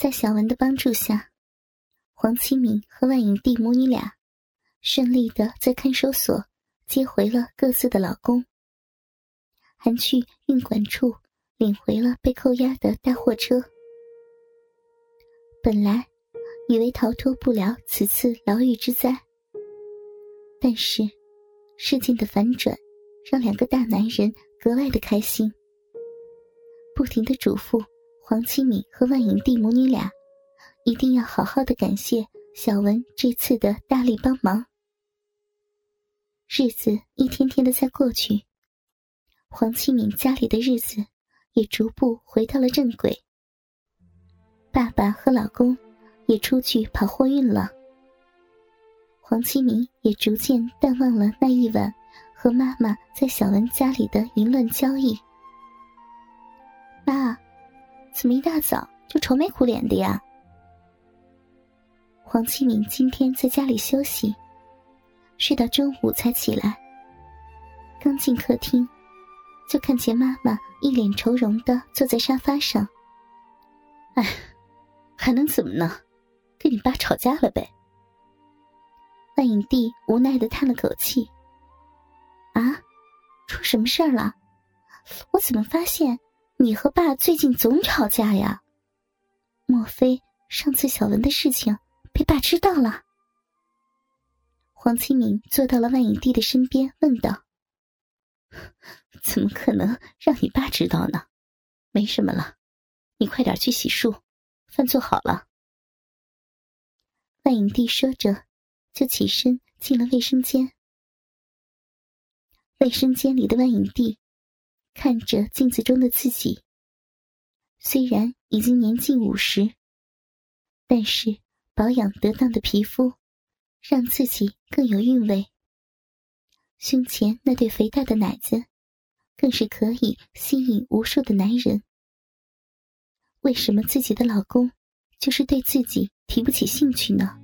在小文的帮助下，黄启敏和万影帝母女俩顺利的在看守所接回了各自的老公，还去运管处领回了被扣押的大货车。本来以为逃脱不了此次牢狱之灾，但是事情的反转让两个大男人格外的开心，不停的嘱咐。黄七敏和万影帝母女俩一定要好好的感谢小文这次的大力帮忙。日子一天天的在过去，黄七敏家里的日子也逐步回到了正轨。爸爸和老公也出去跑货运了，黄七敏也逐渐淡忘了那一晚和妈妈在小文家里的淫乱交易。怎么一大早就愁眉苦脸的呀？黄启明今天在家里休息，睡到中午才起来。刚进客厅，就看见妈妈一脸愁容的坐在沙发上。哎，还能怎么呢？跟你爸吵架了呗。万影帝无奈的叹了口气。啊，出什么事儿了？我怎么发现？你和爸最近总吵架呀？莫非上次小文的事情被爸知道了？黄清明坐到了万影帝的身边，问道：“怎么可能让你爸知道呢？没什么了，你快点去洗漱，饭做好了。”万影帝说着，就起身进了卫生间。卫生间里的万影帝。看着镜子中的自己，虽然已经年近五十，但是保养得当的皮肤让自己更有韵味。胸前那对肥大的奶子，更是可以吸引无数的男人。为什么自己的老公就是对自己提不起兴趣呢？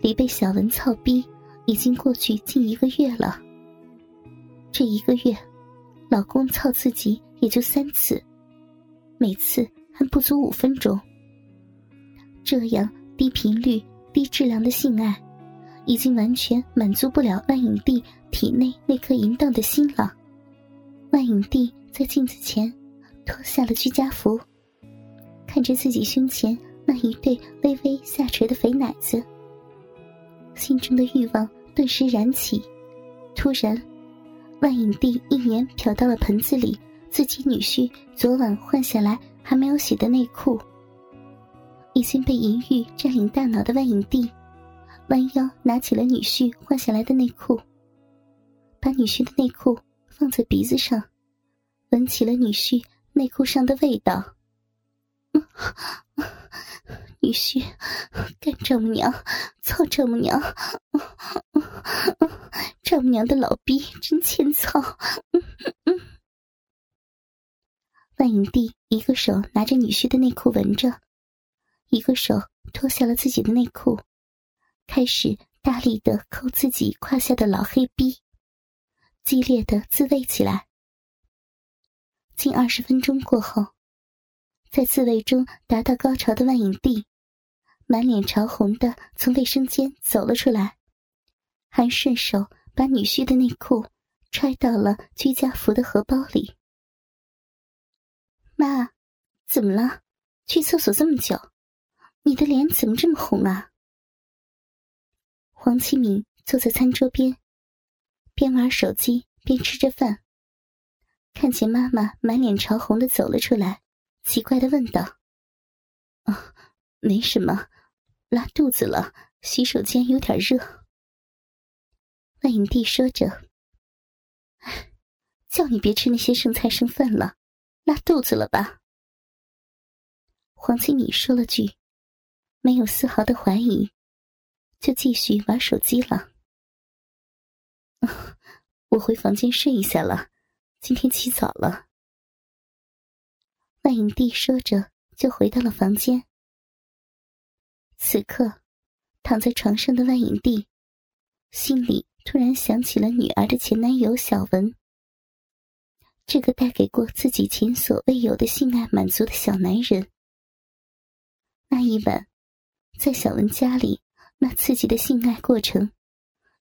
离被小文操逼已经过去近一个月了，这一个月。老公操自己也就三次，每次还不足五分钟。这样低频率、低质量的性爱，已经完全满足不了万影帝体内那颗淫荡的心了。万影帝在镜子前脱下了居家服，看着自己胸前那一对微微下垂的肥奶子，心中的欲望顿时燃起，突然。万影帝一眼瞟到了盆子里自己女婿昨晚换下来还没有洗的内裤。已经被淫欲占领大脑的万影帝，弯腰拿起了女婿换下来的内裤，把女婿的内裤放在鼻子上，闻起了女婿内裤上的味道。女婿，干丈母娘，操丈母娘，娘的老逼真欠操！万影帝一个手拿着女婿的内裤闻着，一个手脱下了自己的内裤，开始大力的抠自己胯下的老黑逼，激烈的自慰起来。近二十分钟过后，在自慰中达到高潮的万影帝。满脸潮红的从卫生间走了出来，还顺手把女婿的内裤揣到了居家服的荷包里。妈，怎么了？去厕所这么久，你的脸怎么这么红啊？黄启明坐在餐桌边，边玩手机边吃着饭，看见妈妈满脸潮红的走了出来，奇怪的问道：“啊，没什么。”拉肚子了，洗手间有点热。万影帝说着：“叫你别吃那些剩菜剩饭了，拉肚子了吧？”黄经理说了句，没有丝毫的怀疑，就继续玩手机了。我回房间睡一下了，今天起早了。万影帝说着，就回到了房间。此刻，躺在床上的万影帝，心里突然想起了女儿的前男友小文。这个带给过自己前所未有的性爱满足的小男人，那一晚，在小文家里，那刺激的性爱过程，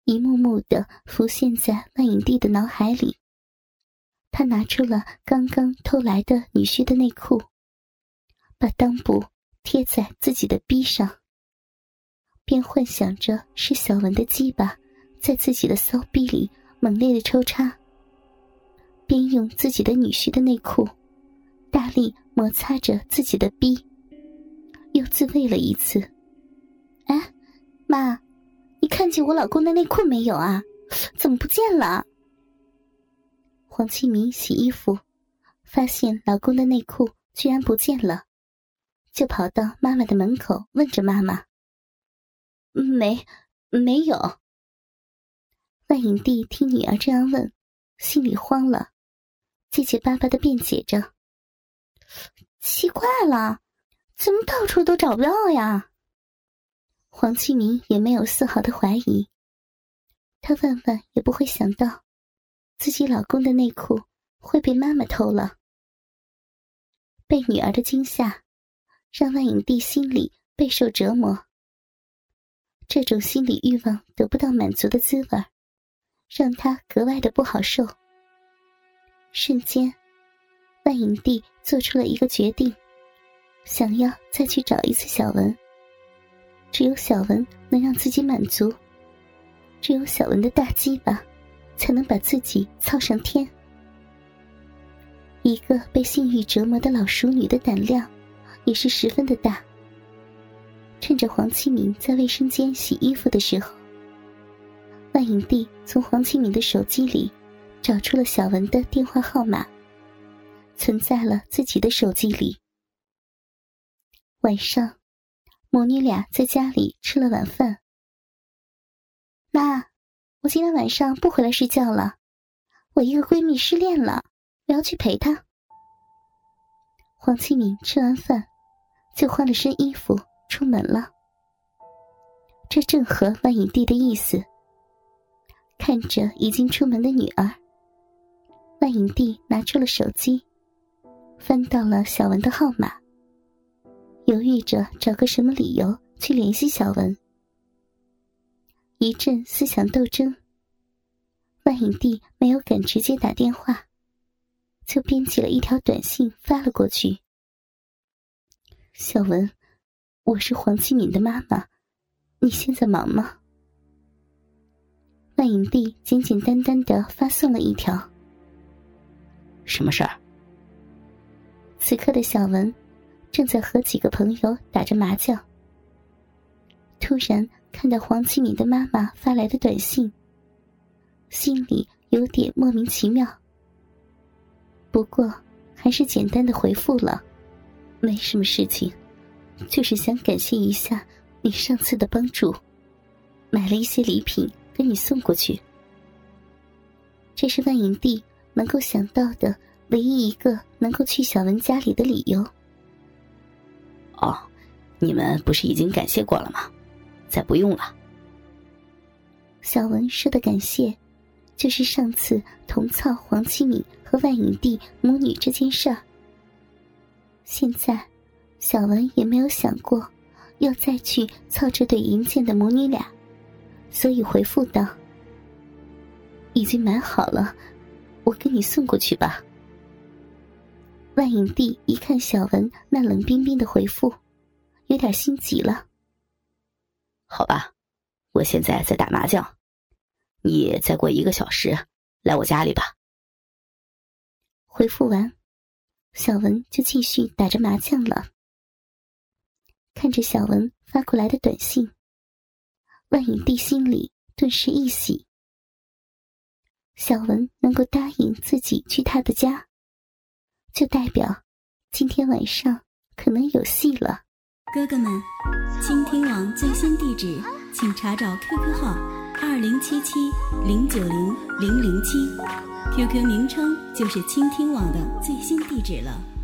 一幕幕的浮现在万影帝的脑海里。他拿出了刚刚偷来的女婿的内裤，把裆部贴在自己的逼上，便幻想着是小文的鸡巴在自己的骚逼里猛烈的抽插，边用自己的女婿的内裤大力摩擦着自己的逼，又自慰了一次。哎，妈，你看见我老公的内裤没有啊？怎么不见了？黄启明洗衣服，发现老公的内裤居然不见了，就跑到妈妈的门口问着妈妈：“没，没有。”万影帝听女儿这样问，心里慌了，结结巴巴的辩解着：“奇怪了，怎么到处都找不到呀？”黄启明也没有丝毫的怀疑，他万万也不会想到。自己老公的内裤会被妈妈偷了，被女儿的惊吓，让万影帝心里备受折磨。这种心理欲望得不到满足的滋味，让他格外的不好受。瞬间，万影帝做出了一个决定，想要再去找一次小文。只有小文能让自己满足，只有小文的大鸡巴。才能把自己操上天。一个被性欲折磨的老熟女的胆量，也是十分的大。趁着黄启明在卫生间洗衣服的时候，万影帝从黄启明的手机里找出了小文的电话号码，存在了自己的手机里。晚上，母女俩在家里吃了晚饭。妈。我今天晚上不回来睡觉了，我一个闺蜜失恋了，我要去陪她。黄启明吃完饭，就换了身衣服出门了。这正合万影帝的意思。看着已经出门的女儿，万影帝拿出了手机，翻到了小文的号码，犹豫着找个什么理由去联系小文。一阵思想斗争，万影帝没有敢直接打电话，就编辑了一条短信发了过去：“小文，我是黄启敏的妈妈，你现在忙吗？”万影帝简简单单的发送了一条：“什么事儿？”此刻的小文正在和几个朋友打着麻将，突然。看到黄启敏的妈妈发来的短信，心里有点莫名其妙。不过还是简单的回复了：“没什么事情，就是想感谢一下你上次的帮助，买了一些礼品给你送过去。”这是万影帝能够想到的唯一一个能够去小文家里的理由。哦，你们不是已经感谢过了吗？再不用了。小文说的感谢，就是上次同操黄七敏和万影帝母女这件事。现在，小文也没有想过要再去操这对淫贱的母女俩，所以回复道：“已经买好了，我给你送过去吧。”万影帝一看小文那冷冰冰的回复，有点心急了。好吧，我现在在打麻将，你再过一个小时来我家里吧。回复完，小文就继续打着麻将了。看着小文发过来的短信，万影帝心里顿时一喜。小文能够答应自己去他的家，就代表今天晚上可能有戏了。哥哥们，倾听网最新地址，请查找 QQ 号二零七七零九零零零七，QQ 名称就是倾听网的最新地址了。